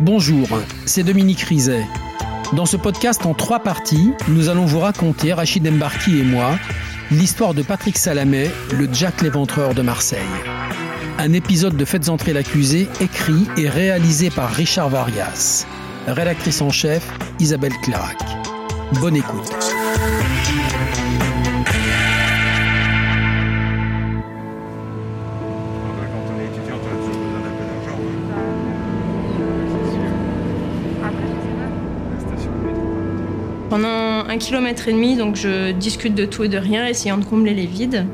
Bonjour, c'est Dominique Rizet. Dans ce podcast en trois parties, nous allons vous raconter, Rachid Embarki et moi, l'histoire de Patrick Salamet, le Jack l'éventreur de Marseille. Un épisode de Faites entrer l'accusé écrit et réalisé par Richard Varias. Rédactrice en chef, Isabelle Clarac. Bonne écoute. Pendant un kilomètre et demi, donc je discute de tout et de rien, essayant de combler les vides.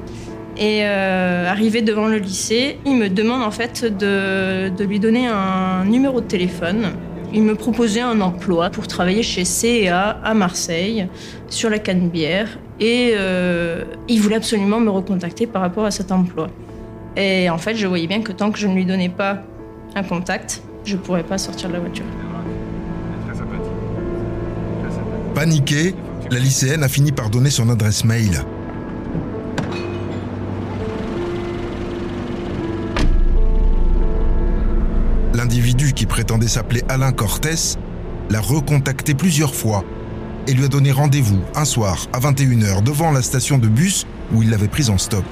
Et euh, arrivé devant le lycée, il me demande en fait de, lui donner un numéro de téléphone. Il me proposait un emploi pour travailler chez CA à Marseille, sur la Canebière. Et euh, il voulait absolument me recontacter par rapport à cet emploi. Et en fait, je voyais bien que tant que je ne lui donnais pas un contact, je ne pourrais pas sortir de la voiture. Paniquée, la lycéenne a fini par donner son adresse mail. L'individu qui prétendait s'appeler Alain Cortès l'a recontacté plusieurs fois et lui a donné rendez-vous un soir à 21h devant la station de bus où il l'avait prise en stop.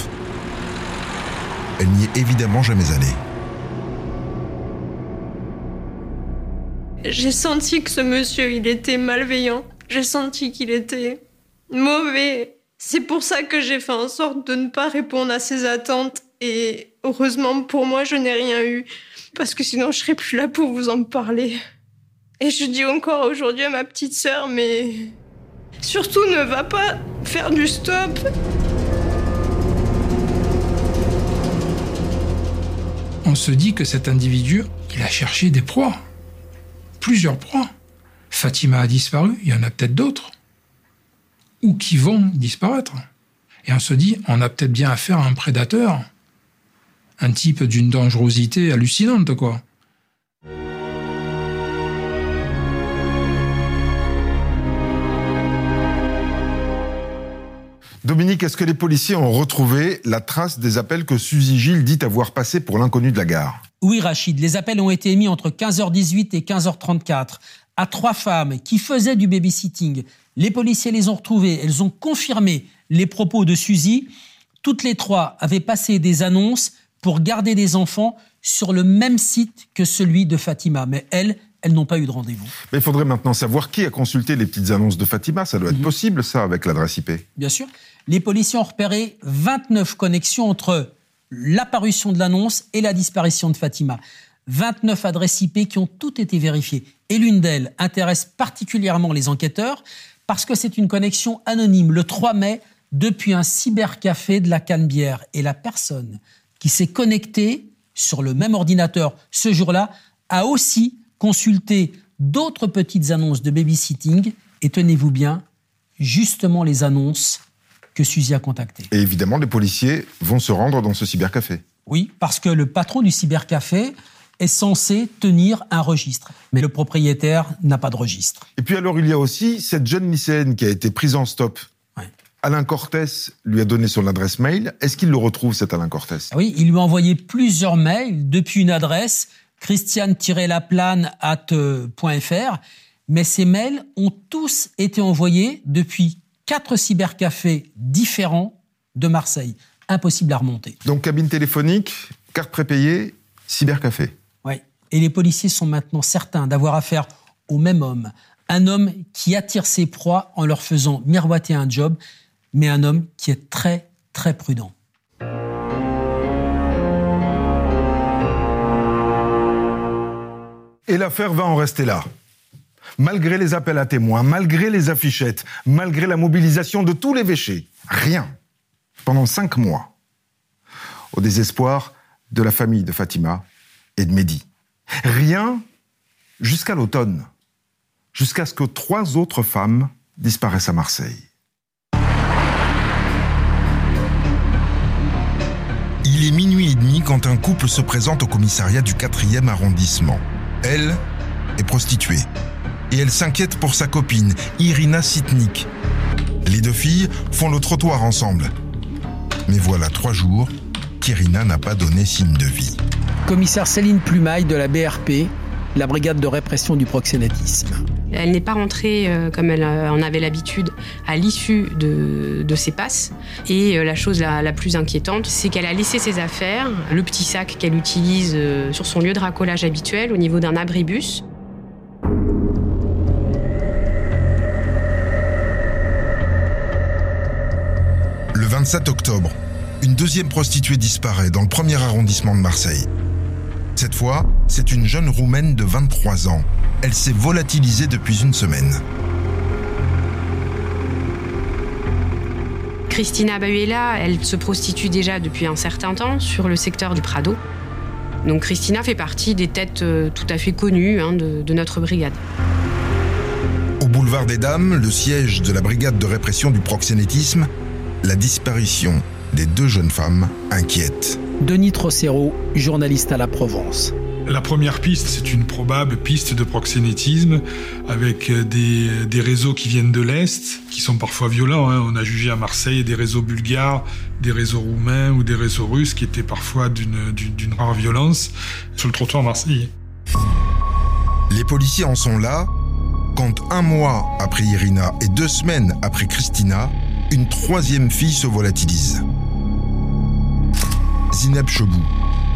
Elle n'y est évidemment jamais allée. J'ai senti que ce monsieur, il était malveillant. J'ai senti qu'il était mauvais. C'est pour ça que j'ai fait en sorte de ne pas répondre à ses attentes. Et heureusement pour moi, je n'ai rien eu. Parce que sinon, je serais plus là pour vous en parler. Et je dis encore aujourd'hui à ma petite sœur, mais surtout ne va pas faire du stop. On se dit que cet individu, il a cherché des proies. Plusieurs proies. Fatima a disparu, il y en a peut-être d'autres. Ou qui vont disparaître. Et on se dit, on a peut-être bien affaire à un prédateur. Un type d'une dangerosité hallucinante, quoi. Dominique, est-ce que les policiers ont retrouvé la trace des appels que Suzy Gilles dit avoir passés pour l'inconnu de la gare? Oui, Rachid, les appels ont été émis entre 15h18 et 15h34 à trois femmes qui faisaient du babysitting. Les policiers les ont retrouvées, elles ont confirmé les propos de Suzy. Toutes les trois avaient passé des annonces pour garder des enfants sur le même site que celui de Fatima. Mais elles, elles n'ont pas eu de rendez-vous. Mais il faudrait maintenant savoir qui a consulté les petites annonces de Fatima. Ça doit être mmh. possible, ça, avec l'adresse IP. Bien sûr. Les policiers ont repéré 29 connexions entre l'apparition de l'annonce et la disparition de Fatima. 29 adresses IP qui ont toutes été vérifiées. Et l'une d'elles intéresse particulièrement les enquêteurs parce que c'est une connexion anonyme le 3 mai depuis un cybercafé de la Canebière. Et la personne qui s'est connectée sur le même ordinateur ce jour-là a aussi consulté d'autres petites annonces de babysitting. Et tenez-vous bien, justement les annonces que Suzy a contactées. Et évidemment, les policiers vont se rendre dans ce cybercafé. Oui, parce que le patron du cybercafé est censé tenir un registre. Mais le propriétaire n'a pas de registre. Et puis alors, il y a aussi cette jeune lycéenne qui a été prise en stop. Alain Cortès lui a donné son adresse mail. Est-ce qu'il le retrouve, cet Alain Cortès Oui, il lui a envoyé plusieurs mails depuis une adresse christiane-laplane.fr. Mais ces mails ont tous été envoyés depuis quatre cybercafés différents de Marseille. Impossible à remonter. Donc cabine téléphonique, carte prépayée, cybercafé. Et les policiers sont maintenant certains d'avoir affaire au même homme. Un homme qui attire ses proies en leur faisant miroiter un job, mais un homme qui est très, très prudent. Et l'affaire va en rester là. Malgré les appels à témoins, malgré les affichettes, malgré la mobilisation de tous les véchés, rien. Pendant cinq mois. Au désespoir de la famille de Fatima et de Mehdi. Rien jusqu'à l'automne, jusqu'à ce que trois autres femmes disparaissent à Marseille. Il est minuit et demi quand un couple se présente au commissariat du 4e arrondissement. Elle est prostituée et elle s'inquiète pour sa copine, Irina Sitnik. Les deux filles font le trottoir ensemble. Mais voilà trois jours qu'Irina n'a pas donné signe de vie commissaire Céline Plumaille de la BRP la brigade de répression du proxénétisme. Elle n'est pas rentrée euh, comme elle euh, en avait l'habitude à l'issue de, de, ses passes. Et euh, la chose la, plus inquiétante, c'est qu'elle a laissé ses affaires, le petit sac qu'elle utilise sur son lieu de racolage habituel au niveau d'un abribus. Le 27 octobre, une deuxième prostituée disparaît dans le premier arrondissement de Marseille. Cette fois, c'est une jeune Roumaine de 23 ans. Elle s'est volatilisée depuis une semaine. Christina Bahuela, elle se prostitue déjà depuis un certain temps sur le secteur du Prado. Donc Christina fait partie des têtes euh, tout à fait connues hein, de, de notre brigade. Au boulevard des Dames, le siège de la brigade de répression du proxénétisme, la disparition des deux jeunes femmes inquiète. Denis Trocero, journaliste à la Provence. La première piste, c'est une probable piste de proxénétisme avec des, des réseaux qui viennent de l'Est, qui sont parfois violents. Hein. On a jugé à Marseille des réseaux bulgares, des réseaux roumains ou des réseaux russes qui étaient parfois d'une rare violence sur le trottoir marseillais. Les policiers en sont là quand un mois après Irina et deux semaines après Christina, une troisième fille se volatilise. Zineb Chebou,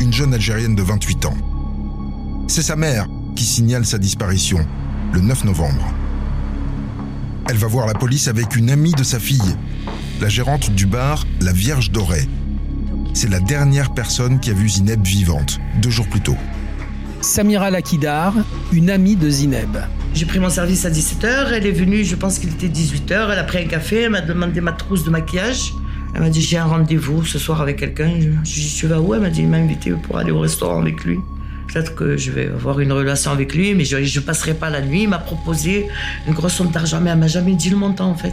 une jeune Algérienne de 28 ans. C'est sa mère qui signale sa disparition le 9 novembre. Elle va voir la police avec une amie de sa fille, la gérante du bar La Vierge Dorée. C'est la dernière personne qui a vu Zineb vivante, deux jours plus tôt. Samira Lakidar, une amie de Zineb. J'ai pris mon service à 17h, elle est venue, je pense qu'il était 18h, elle a pris un café, elle m'a demandé ma trousse de maquillage. Elle m'a dit j'ai un rendez-vous ce soir avec quelqu'un. Je, lui ai dit tu vas où? Elle m'a dit il m'a invité pour aller au restaurant avec lui. Peut-être que je vais avoir une relation avec lui, mais je ne passerai pas la nuit. Il m'a proposé une grosse somme d'argent, mais elle m'a jamais dit le montant en fait.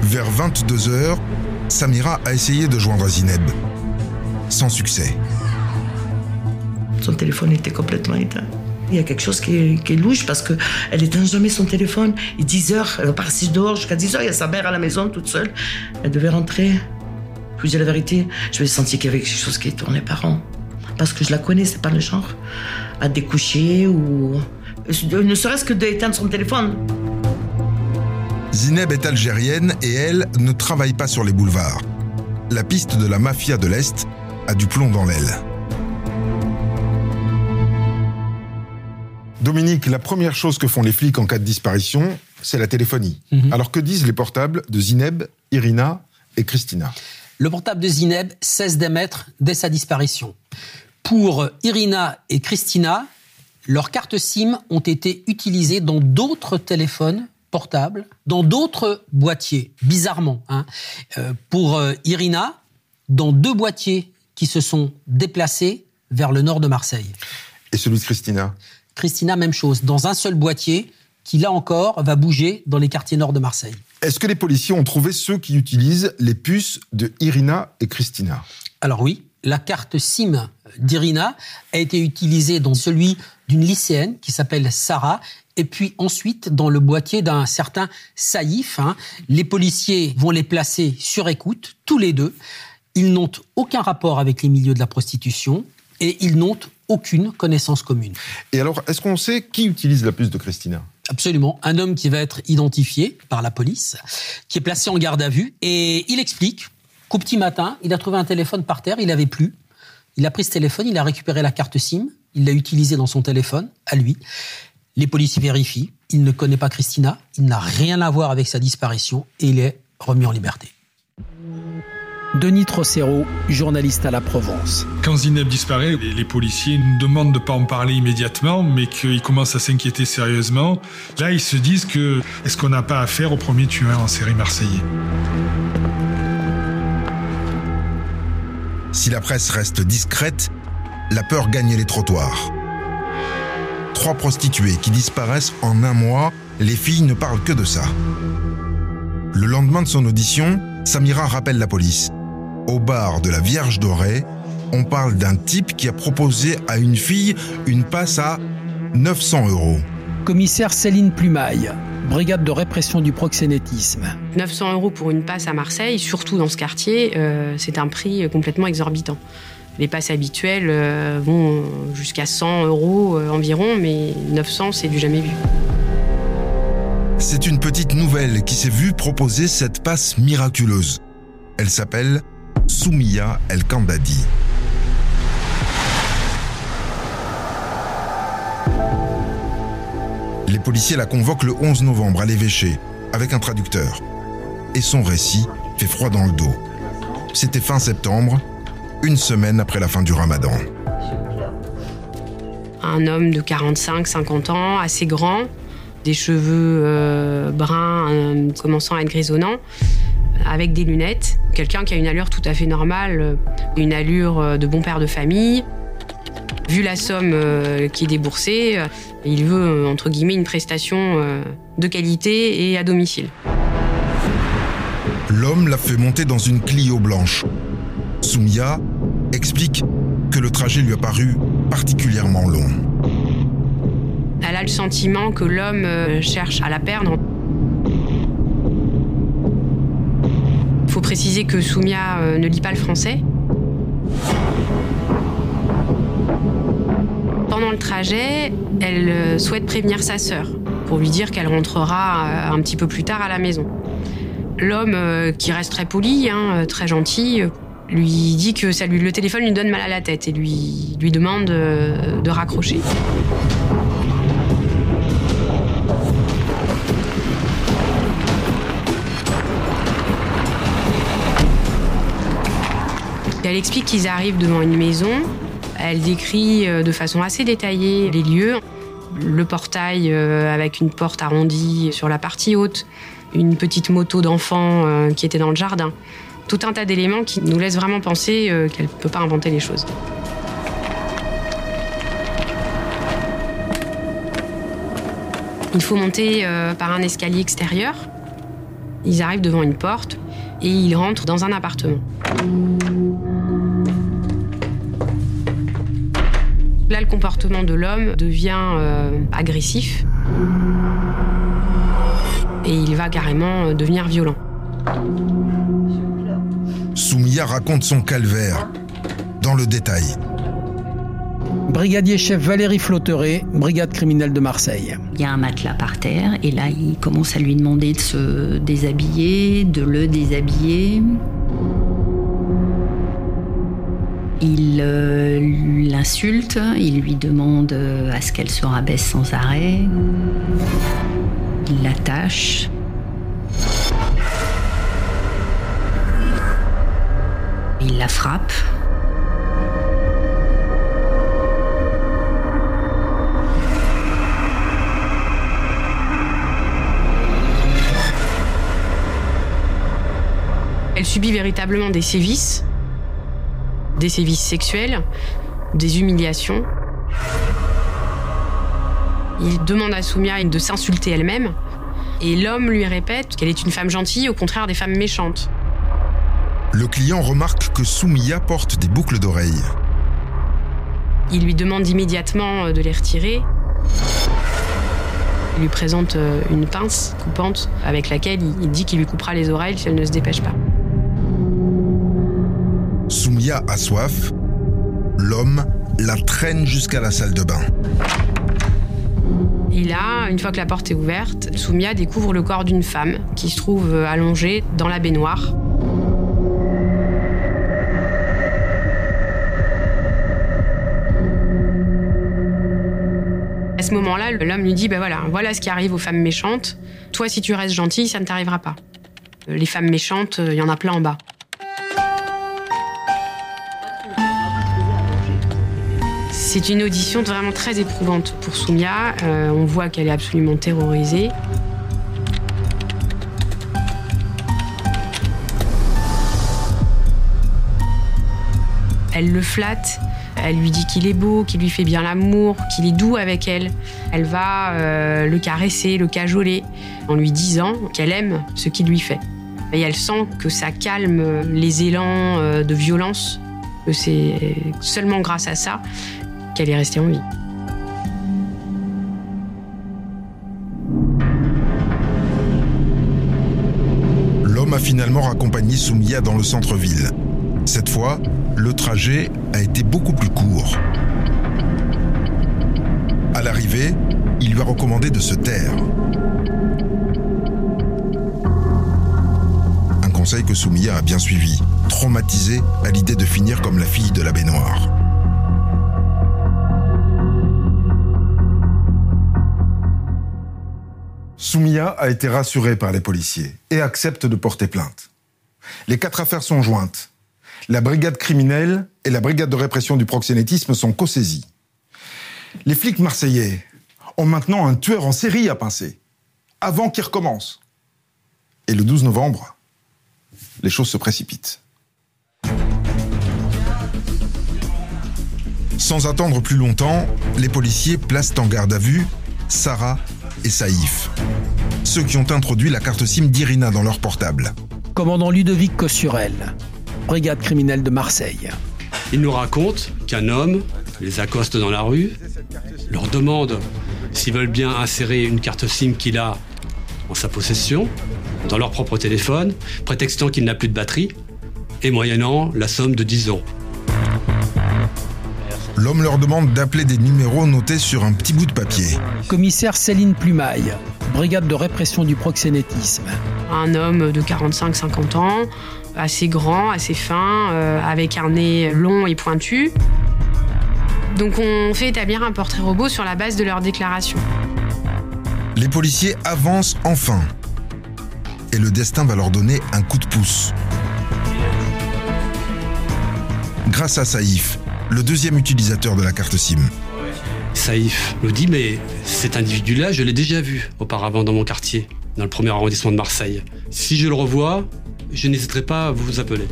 Vers 22h, Samira a essayé de joindre Zineb. Sans succès. Son téléphone était complètement éteint. Il y a quelque chose qui est, louche parce qu'elle éteint jamais son téléphone. Il 10 heures, elle part 6 dehors jusqu'à 10 heures. Il y a sa mère à la maison toute seule. Elle devait rentrer. Je vous dis la vérité, je vais sentir qu'il y avait quelque chose qui tournait par an. Parce que je la connais, c'est pas le genre à découcher ou. Ne serait-ce que d'éteindre son téléphone. Zineb est algérienne et elle ne travaille pas sur les boulevards. La piste de la mafia de l'Est a du plomb dans l'aile. Dominique, la première chose que font les flics en cas de disparition, c'est la téléphonie. Mhm. Alors que disent les portables de Zineb, Irina et Christina? Le portable de Zineb cesse d'émettre dès sa disparition. Pour Irina et Christina, leurs cartes SIM ont été utilisées dans d'autres téléphones portables, dans d'autres boîtiers, bizarrement. Hein. Euh, pour euh, Irina, dans deux boîtiers qui se sont déplacés vers le nord de Marseille. Et celui de Christina? Christina, même chose, dans un seul boîtier qui, là encore, va bouger dans les quartiers nord de Marseille. Est-ce que les policiers ont trouvé ceux qui utilisent les puces de Irina et Christina? Alors oui, la carte SIM d'Irina a été utilisée dans celui d'une lycéenne qui s'appelle Sarah et puis ensuite dans le boîtier d'un certain Saïf. Hein. Les policiers vont les placer sur écoute, tous les deux. Ils n'ont aucun rapport avec les milieux de la prostitution et ils n'ont aucune connaissance commune. Et alors, est-ce qu'on sait qui utilise la puce de Christina? Absolument. Un homme qui va être identifié par la police, qui est placé en garde à vue, et il explique qu'au petit matin, il a trouvé un téléphone par terre, il n'avait plus. Il a pris ce téléphone, il a récupéré la carte SIM, il l'a utilisée dans son téléphone, à lui. Les policiers vérifient, il ne connaît pas Christina, il n'a rien à voir avec sa disparition, et il est remis en liberté. Denis Trocero, journaliste à la Provence. Quand Zineb disparaît, les, policiers nous demandent de ne pas en parler immédiatement, mais qu'ils commencent à s'inquiéter sérieusement. Là, ils se disent que est-ce qu'on n'a pas affaire au premier tueur en série marseillais? Si la presse reste discrète, la peur gagne les trottoirs. Trois prostituées qui disparaissent en un mois, les filles ne parlent que de ça. Le lendemain de son audition, Samira rappelle la police au bar de la Vierge Dorée, on parle d'un type qui a proposé à une fille une passe à 900 euros. Commissaire Céline Plumaille, brigade de répression du proxénétisme. 900 euros pour une passe à Marseille, surtout dans ce quartier, euh, c'est un prix complètement exorbitant. Les passes habituelles euh, vont jusqu'à 100 euros euh, environ, mais 900, c'est du jamais vu. C'est une petite nouvelle qui s'est vue proposer cette passe miraculeuse. Elle s'appelle Soumia El Kandadi. Les policiers la convoquent le 11 novembre à l'évêché avec un traducteur. Et son récit fait froid dans le dos. C'était fin septembre, une semaine après la fin du ramadan. Un homme de 45-50 ans, assez grand, des cheveux euh, bruns euh, commençant à être grisonnants, avec des lunettes. Quelqu'un qui a une allure tout à fait normale, euh, une allure de bon père de famille. Vu la somme qui est déboursée, il veut, entre guillemets, une prestation de qualité et à domicile. L'homme l'a fait monter dans une Clio blanche. Soumia explique que le trajet lui a paru particulièrement long. Elle a le sentiment que l'homme cherche à la perdre. Il faut préciser que Soumia ne lit pas le français. Pendant le trajet, elle souhaite prévenir sa sœur pour lui dire qu'elle rentrera un petit peu plus tard à la maison. L'homme, qui reste très poli, hein, très gentil, lui dit que ça lui, le téléphone lui donne mal à la tête et lui demande de raccrocher. Elle explique qu'ils arrivent devant une maison. Elle décrit de façon assez détaillée les lieux. Le portail avec une porte arrondie sur la partie haute, une petite moto d'enfant qui était dans le jardin. Tout un tas d'éléments qui nous laissent vraiment penser qu'elle ne peut pas inventer les choses. Il faut monter par un escalier extérieur. Ils arrivent devant une porte et ils rentrent dans un appartement. Là, le comportement de l'homme devient euh, agressif et il va carrément devenir violent. Soumia raconte son calvaire dans le détail. Brigadier chef Valérie Flotteret, brigade criminelle de Marseille. Il y a un matelas par terre et là il commence à lui demander de se déshabiller, de le déshabiller. Il euh, l'insulte, il lui demande à ce qu'elle se rabaisse sans arrêt. Il l'attache. Il la frappe. Elle subit véritablement des sévices, des sévices sexuels, des humiliations. Il demande à Soumia de s'insulter elle-même, et l'homme lui répète qu'elle est une femme gentille, au contraire des femmes méchantes. Le client remarque que Soumia porte des boucles d'oreilles. Il lui demande immédiatement de les retirer. Il lui présente une pince coupante avec laquelle il dit qu'il lui coupera les oreilles si elle ne se dépêche pas. A soif. L'homme la traîne jusqu'à la salle de bain. Et là, une fois que la porte est ouverte, Soumia découvre le corps d'une femme qui se trouve allongée dans la baignoire. À ce moment-là, l'homme lui dit, ben voilà, voilà ce qui arrive aux femmes méchantes. Toi, si tu restes gentil, ça ne t'arrivera pas. Les femmes méchantes, il y en a plein en bas. C'est une audition vraiment très éprouvante pour Soumia. Euh, on voit qu'elle est absolument terrorisée. Elle le flatte, elle lui dit qu'il est beau, qu'il lui fait bien l'amour, qu'il est doux avec elle. Elle va euh, le caresser, le cajoler, en lui disant qu'elle aime ce qu'il lui fait. Et elle sent que ça calme les élans euh, de violence, que c'est seulement grâce à ça qu'elle est restée en vie. L'homme a finalement raccompagné Soumia dans le centre-ville. Cette fois, le trajet a été beaucoup plus court. À l'arrivée, il lui a recommandé de se taire. Un conseil que Soumia a bien suivi, traumatisée à l'idée de finir comme la fille de la baignoire. Soumia a été rassurée par les policiers et accepte de porter plainte. Les quatre affaires sont jointes. La brigade criminelle et la brigade de répression du proxénétisme sont co-saisies. Les flics marseillais ont maintenant un tueur en série à pincer, avant qu'il recommence. Et le 12 novembre, les choses se précipitent. Sans attendre plus longtemps, les policiers placent en garde à vue Sarah et Saïf, ceux qui ont introduit la carte SIM d'Irina dans leur portable. Commandant Ludovic Cossurel, brigade criminelle de Marseille. Il nous raconte qu'un homme les accoste dans la rue, leur demande s'ils veulent bien insérer une carte SIM qu'il a en sa possession, dans leur propre téléphone, prétextant qu'il n'a plus de batterie, et moyennant la somme de 10 euros. L'homme leur demande d'appeler des numéros notés sur un petit bout de papier. Commissaire Céline Plumaille, brigade de répression du proxénétisme. Un homme de 45-50 ans, assez grand, assez fin, euh, avec un nez long et pointu. Donc on fait établir un portrait robot sur la base de leur déclaration. Les policiers avancent enfin. Et le destin va leur donner un coup de pouce. Grâce à Saïf, le deuxième utilisateur de la carte SIM. Saïf me dit mais cet individu-là, je l'ai déjà vu auparavant dans mon quartier, dans le premier arrondissement de Marseille. Si je le revois, je n'hésiterai pas à vous appeler.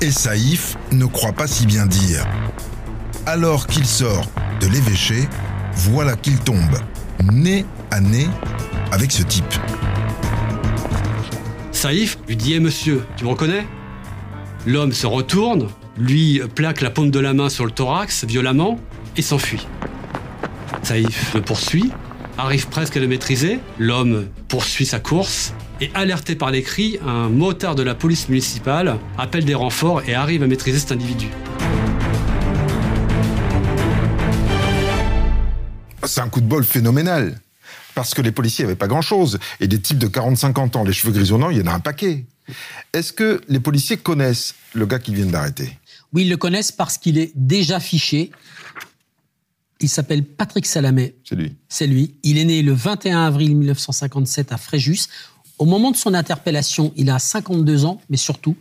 Et Saïf ne croit pas si bien dire. Alors qu'il sort de l'évêché, voilà qu'il tombe nez à nez avec ce type. Saïf lui dit Eh monsieur, tu me reconnais? L'homme se retourne, lui plaque la paume de la main sur le thorax violemment et s'enfuit. Saïf le poursuit, arrive presque à le maîtriser, l'homme poursuit sa course et alerté par les cris, un motard de la police municipale appelle des renforts et arrive à maîtriser cet individu. C'est un coup de bol phénoménal. Parce que les policiers n'avaient pas grand-chose. Et des types de 40-50 ans, les cheveux grisonnants, il y en a un paquet. Est-ce que les policiers connaissent le gars qu'ils viennent d'arrêter? Oui, ils le connaissent parce qu'il est déjà fiché. Il s'appelle Patrick Salamé. C'est lui. C'est lui. Il est né le 21 avril 1957 à Fréjus. Au moment de son interpellation, il a 52 ans, mais surtout,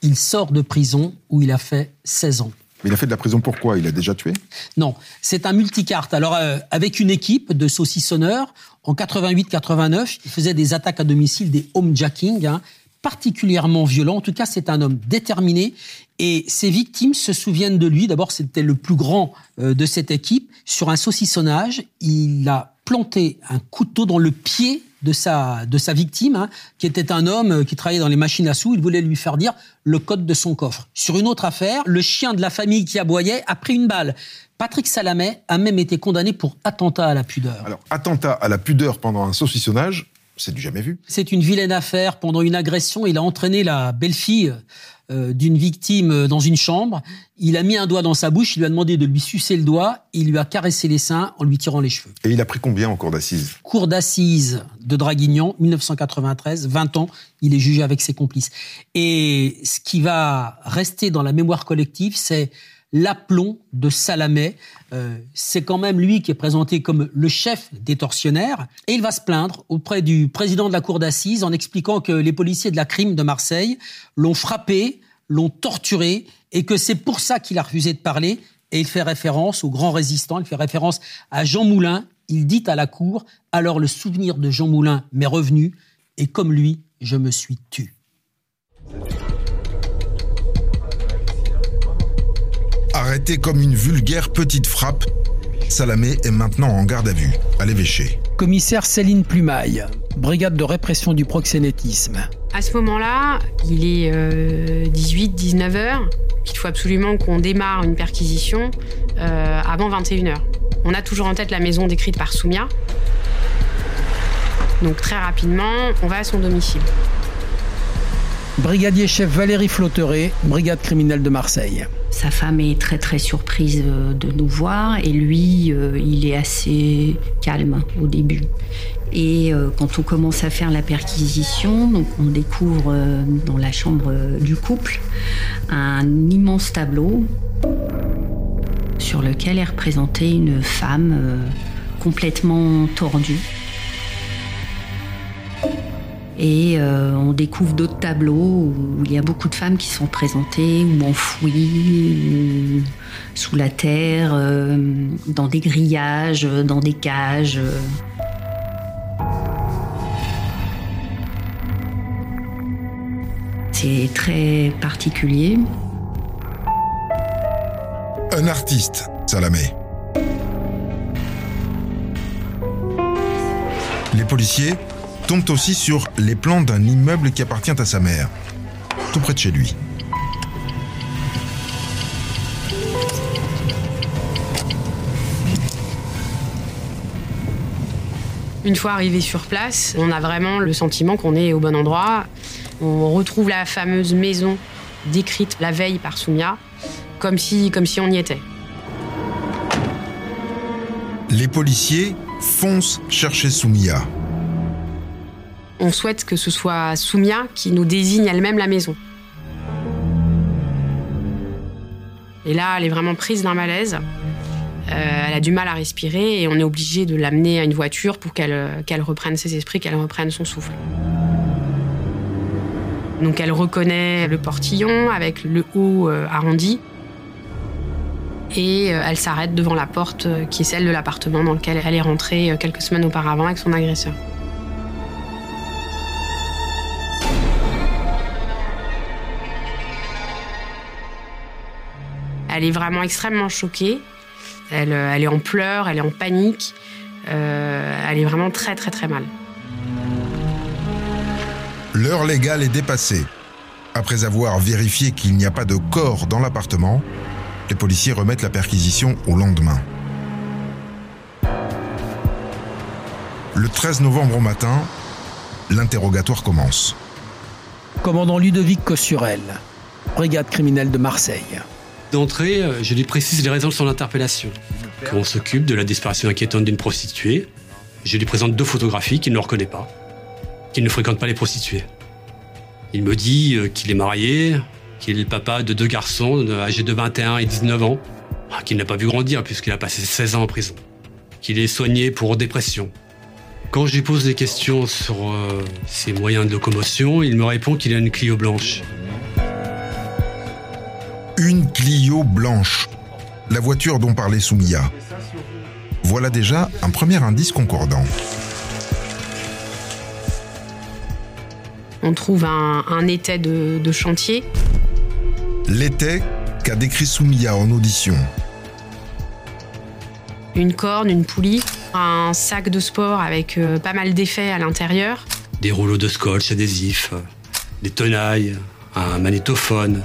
il sort de prison où il a fait 16 ans. Mais il a fait de la prison pourquoi Il a déjà tué? Non, c'est un multicarte. Alors, euh, avec une équipe de saucissonneurs, en 88-89, il faisait des attaques à domicile, des homejacking, hein, particulièrement violents. En tout cas, c'est un homme déterminé. Et ses victimes se souviennent de lui. D'abord, c'était le plus grand euh, de cette équipe. Sur un saucissonnage, il a planté un couteau dans le pied de sa, de sa victime, hein, qui était un homme euh, qui travaillait dans les machines à sous. Il voulait lui faire dire le code de son coffre. Sur une autre affaire, le chien de la famille qui aboyait a pris une balle. Patrick Salamet a même été condamné pour attentat à la pudeur. Alors, attentat à la pudeur pendant un saucissonnage, c'est du jamais vu. C'est une vilaine affaire. Pendant une agression, il a entraîné la belle-fille euh, d'une victime euh, dans une chambre. Il a mis un doigt dans sa bouche, il lui a demandé de lui sucer le doigt, il lui a caressé les seins en lui tirant les cheveux. Et il a pris combien en cour d'assises? Cour d'assises de Draguignan, 1993, 20 ans, il est jugé avec ses complices. Et ce qui va rester dans la mémoire collective, c'est l'aplomb de Salamé. Euh, c'est quand même lui qui est présenté comme le chef des tortionnaires. Et il va se plaindre auprès du président de la cour d'assises en expliquant que les policiers de la crime de Marseille l'ont frappé, l'ont torturé, et que c'est pour ça qu'il a refusé de parler. Et il fait référence au grand résistant, il fait référence à Jean Moulin. Il dit à la cour, alors le souvenir de Jean Moulin m'est revenu, et comme lui, je me suis tu. Arrêté comme une vulgaire petite frappe, Salamé est maintenant en garde à vue, à l'évêché. Commissaire Céline Plumaille, brigade de répression du proxénétisme. À ce moment-là, il est 18-19 heures. Il faut absolument qu'on démarre une perquisition euh, avant 21 heures. On a toujours en tête la maison décrite par Soumia. Donc très rapidement, on va à son domicile. Brigadier chef Valérie Flotteret, brigade criminelle de Marseille. Sa femme est très très surprise euh, de nous voir et lui, euh, il est assez calme au début. Et euh, quand on commence à faire la perquisition, on découvre dans la chambre du couple un immense tableau sur lequel est représentée une femme complètement tordue. Et euh, on découvre d'autres tableaux où il y a beaucoup de femmes qui sont présentées ou enfouies, sous la terre, euh, dans des grillages, dans des cages. C'est très particulier. Un artiste, Salamé. Les policiers tombe aussi sur les plans d'un immeuble qui appartient à sa mère, tout près de chez lui. Une fois arrivé sur place, on a vraiment le sentiment qu'on est au bon endroit. On retrouve la fameuse maison décrite la veille par Soumia, comme si, comme si on y était. Les policiers foncent chercher Soumia. On souhaite que ce soit Soumia qui nous désigne elle-même la maison. Et là, elle est vraiment prise d'un malaise. Euh, elle a du mal à respirer et on est obligé de l'amener à une voiture pour qu'elle reprenne ses esprits, qu'elle reprenne son souffle. Donc elle reconnaît le portillon avec le haut euh, arrondi et euh, elle s'arrête devant la porte qui est celle de l'appartement dans lequel elle est rentrée quelques semaines auparavant avec son agresseur. Elle est vraiment extrêmement choquée. Elle, euh, elle est en pleurs, elle est en panique. Euh, elle est vraiment très très très mal. L'heure légale est dépassée. Après avoir vérifié qu'il n'y a pas de corps dans l'appartement, les policiers remettent la perquisition au lendemain. Le 13 novembre au matin, l'interrogatoire commence. Commandant Ludovic Cossurel, brigade criminelle de Marseille d'entrée, euh, je lui précise les raisons de son interpellation. Qu'on s'occupe de la disparition inquiétante d'une prostituée. Je lui présente deux photographies qu'il ne reconnaît pas, qu'il ne fréquente pas les prostituées. Il me dit euh, qu'il est marié, qu'il est le papa de deux garçons âgés de 21 et 19 ans, ah, qu'il n'a pas vu grandir puisqu'il a passé 16 ans en prison, qu'il est soigné pour dépression. Quand je lui pose des questions sur euh, ses moyens de locomotion, il me répond qu'il a une Clio blanche une Clio blanche, la voiture dont parlait Soumia. Voilà déjà un premier indice concordant. On trouve un, étai de, chantier. L'étai qu'a décrit Soumia en audition. Une corne, une poulie, un sac de sport avec euh, pas mal d'effets à l'intérieur. Des rouleaux de scotch adhésifs, des tenailles, un magnétophone,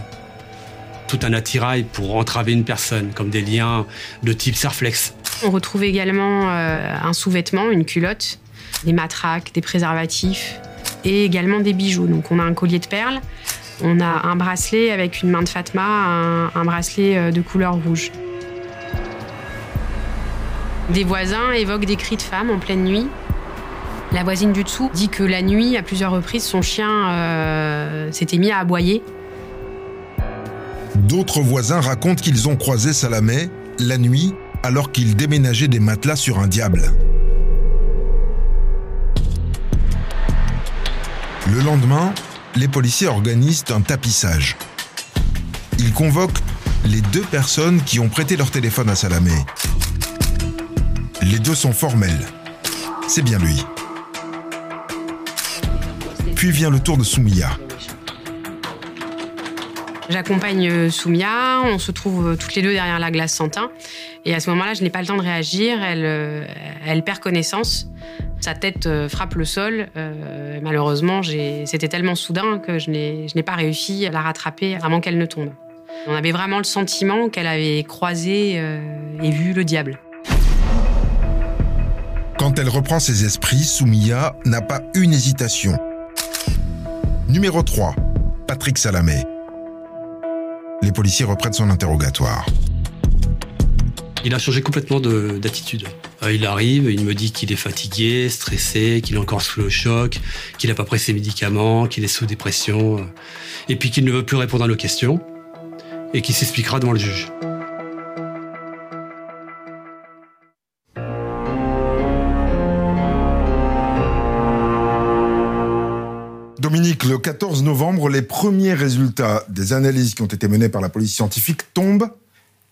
tout un attirail pour entraver une personne, comme des liens de type Serflex. On retrouve également euh, un sous-vêtement, une culotte, des matraques, des préservatifs et également des bijoux. Donc on a un collier de perles, on a un bracelet avec une main de Fatma, un, bracelet euh, de couleur rouge. Des voisins évoquent des cris de femmes en pleine nuit. La voisine du dessous dit que la nuit, à plusieurs reprises, son chien euh, s'était mis à aboyer D'autres voisins racontent qu'ils ont croisé Salamé la nuit alors qu'il déménageait des matelas sur un diable. Le lendemain, les policiers organisent un tapissage. Ils convoquent les deux personnes qui ont prêté leur téléphone à Salamé. Les deux sont formels. C'est bien lui. Puis vient le tour de Soumia. J'accompagne euh, Soumia, on se trouve euh, toutes les deux derrière la glace Santin. Et à ce moment-là, je n'ai pas le temps de réagir, elle, euh, elle perd connaissance. Sa tête frappe le sol. malheureusement, c'était tellement soudain que je n'ai pas réussi à la rattraper avant qu'elle ne tombe. On avait vraiment le sentiment qu'elle avait croisé et vu le diable. Quand elle reprend ses esprits, Soumia n'a pas une hésitation. Numéro 3. Patrick Salamé. Les policiers reprennent son interrogatoire. Il a changé complètement d'attitude. Euh, il arrive, il me dit qu'il est fatigué, stressé, qu'il est encore sous le choc, qu'il n'a pas pris ses médicaments, qu'il est sous dépression, euh, et puis qu'il ne veut plus répondre à nos questions, et qu'il s'expliquera devant le juge. Le 14 novembre, les premiers résultats des analyses qui ont été menées par la police scientifique tombent.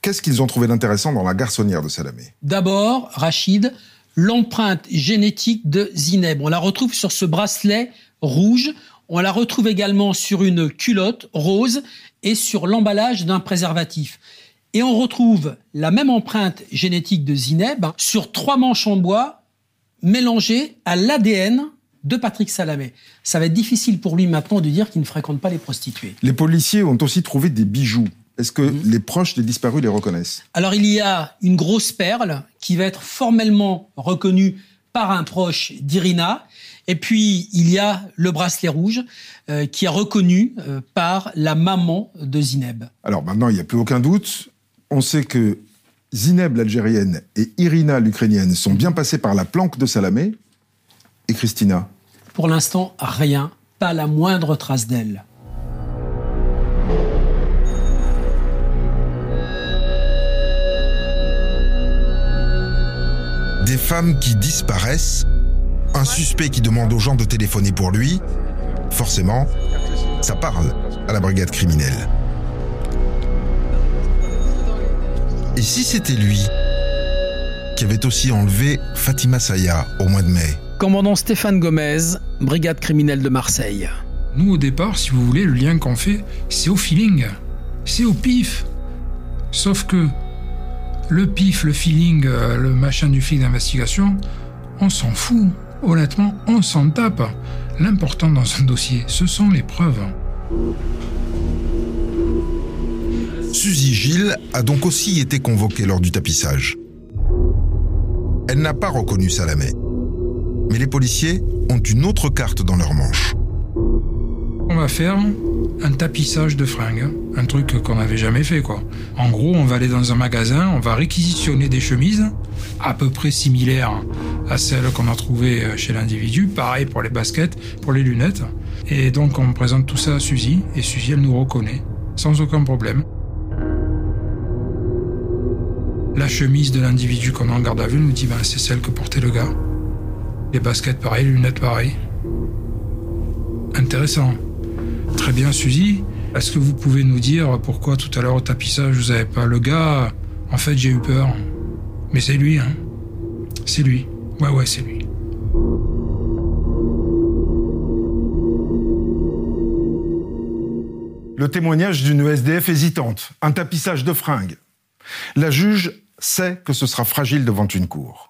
Qu'est-ce qu'ils ont trouvé d'intéressant dans la garçonnière de Salamé? D'abord, Rachid, l'empreinte génétique de Zineb. On la retrouve sur ce bracelet rouge. On la retrouve également sur une culotte rose et sur l'emballage d'un préservatif. Et on retrouve la même empreinte génétique de Zineb sur trois manches en bois mélangées à l'ADN de Patrick Salamé. Ça va être difficile pour lui maintenant de dire qu'il ne fréquente pas les prostituées. Les policiers ont aussi trouvé des bijoux. Est-ce que mhm. les proches des disparus les reconnaissent? Alors il y a une grosse perle qui va être formellement reconnue par un proche d'Irina. Et puis il y a le bracelet rouge euh, qui est reconnu euh, par la maman de Zineb. Alors maintenant il n'y a plus aucun doute. On sait que Zineb l'Algérienne et Irina l'Ukrainienne sont bien passées par la planque de Salamé. Et Christina? Pour l'instant, rien, pas la moindre trace d'elle. Des femmes qui disparaissent, un suspect qui demande aux gens de téléphoner pour lui, forcément, ça parle à la brigade criminelle. Et si c'était lui qui avait aussi enlevé Fatima Saya au mois de mai? Commandant Stéphane Gomez, brigade criminelle de Marseille. Nous, au départ, si vous voulez, le lien qu'on fait, c'est au feeling. C'est au pif. Sauf que le pif, le feeling, euh, le machin du fil d'investigation, on s'en fout. Honnêtement, on s'en tape. L'important dans un dossier, ce sont les preuves. Suzy Gilles a donc aussi été convoquée lors du tapissage. Elle n'a pas reconnu Salamé. Mais les policiers ont une autre carte dans leur manche. On va faire un tapissage de fringues, un truc qu'on n'avait jamais fait quoi. En gros, on va aller dans un magasin, on va réquisitionner des chemises à peu près similaires à celles qu'on a trouvées chez l'individu, pareil pour les baskets, pour les lunettes. Et donc on présente tout ça à Suzy et Suzy elle nous reconnaît sans aucun problème. La chemise de l'individu qu'on a en garde à vue nous dit ben, c'est celle que portait le gars. Les baskets pareil, les lunettes pareil. Intéressant. Très bien, Suzy. Est-ce que vous pouvez nous dire pourquoi tout à l'heure au tapissage vous n'avez pas le gars En fait, j'ai eu peur. Mais c'est lui, hein C'est lui. Ouais, ouais, c'est lui. Le témoignage d'une SDF hésitante, un tapissage de fringues. La juge sait que ce sera fragile devant une cour.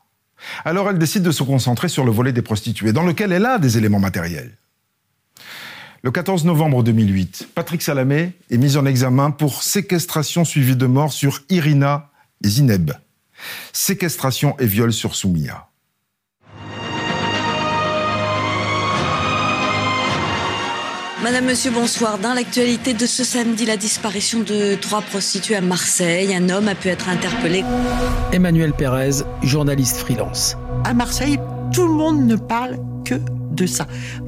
Alors elle décide de se concentrer sur le volet des prostituées, dans lequel elle a des éléments matériels. Le 14 novembre 2008, Patrick Salamé est mis en examen pour séquestration suivie de mort sur Irina Zineb. Séquestration et viol sur Soumia. Madame, Monsieur, bonsoir. Dans l'actualité de ce samedi, la disparition de trois prostituées à Marseille. Un homme a pu être interpellé. Emmanuel Pérez, journaliste freelance. À Marseille, tout le monde ne parle que de ça.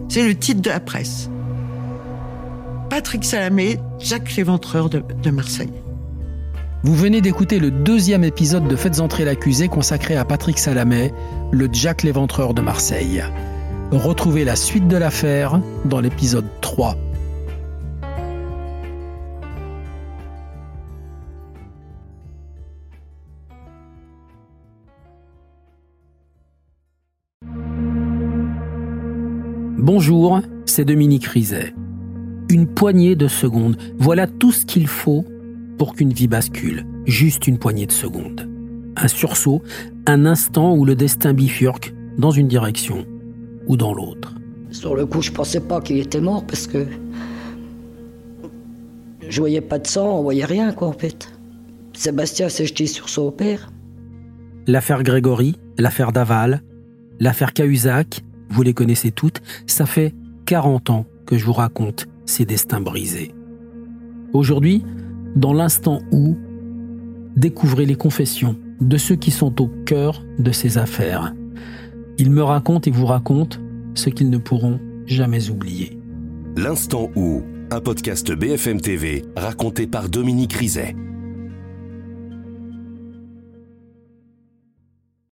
C'est le titre de la presse. Patrick Salamé, Jacques l'éventreur de, de Marseille. Vous venez d'écouter le deuxième épisode de Faites entrer l'accusé consacré à Patrick Salamé, le Jack l'éventreur de Marseille. Retrouvez la suite de l'affaire dans l'épisode 3. Bonjour, c'est Dominique Rizet. Une poignée de secondes, voilà tout ce qu'il faut pour qu'une vie bascule. Juste une poignée de secondes. Un sursaut, un instant où le destin bifurque dans une direction ou dans l'autre. Sur le coup, je pensais pas qu'il était mort parce que je voyais pas de sang, on voyait rien quoi en fait. Sébastien s'est jeté sur son père. L'affaire Grégory, l'affaire Daval, l'affaire Cahuzac, vous les connaissez toutes, ça fait 40 ans que je vous raconte ses destins brisés. Aujourd'hui, dans l'instant où, découvrez les confessions de ceux qui sont au cœur de ces affaires. Ils me racontent et vous racontent ce qu'ils ne pourront jamais oublier. L'instant où, un podcast BFM TV raconté par Dominique Rizet.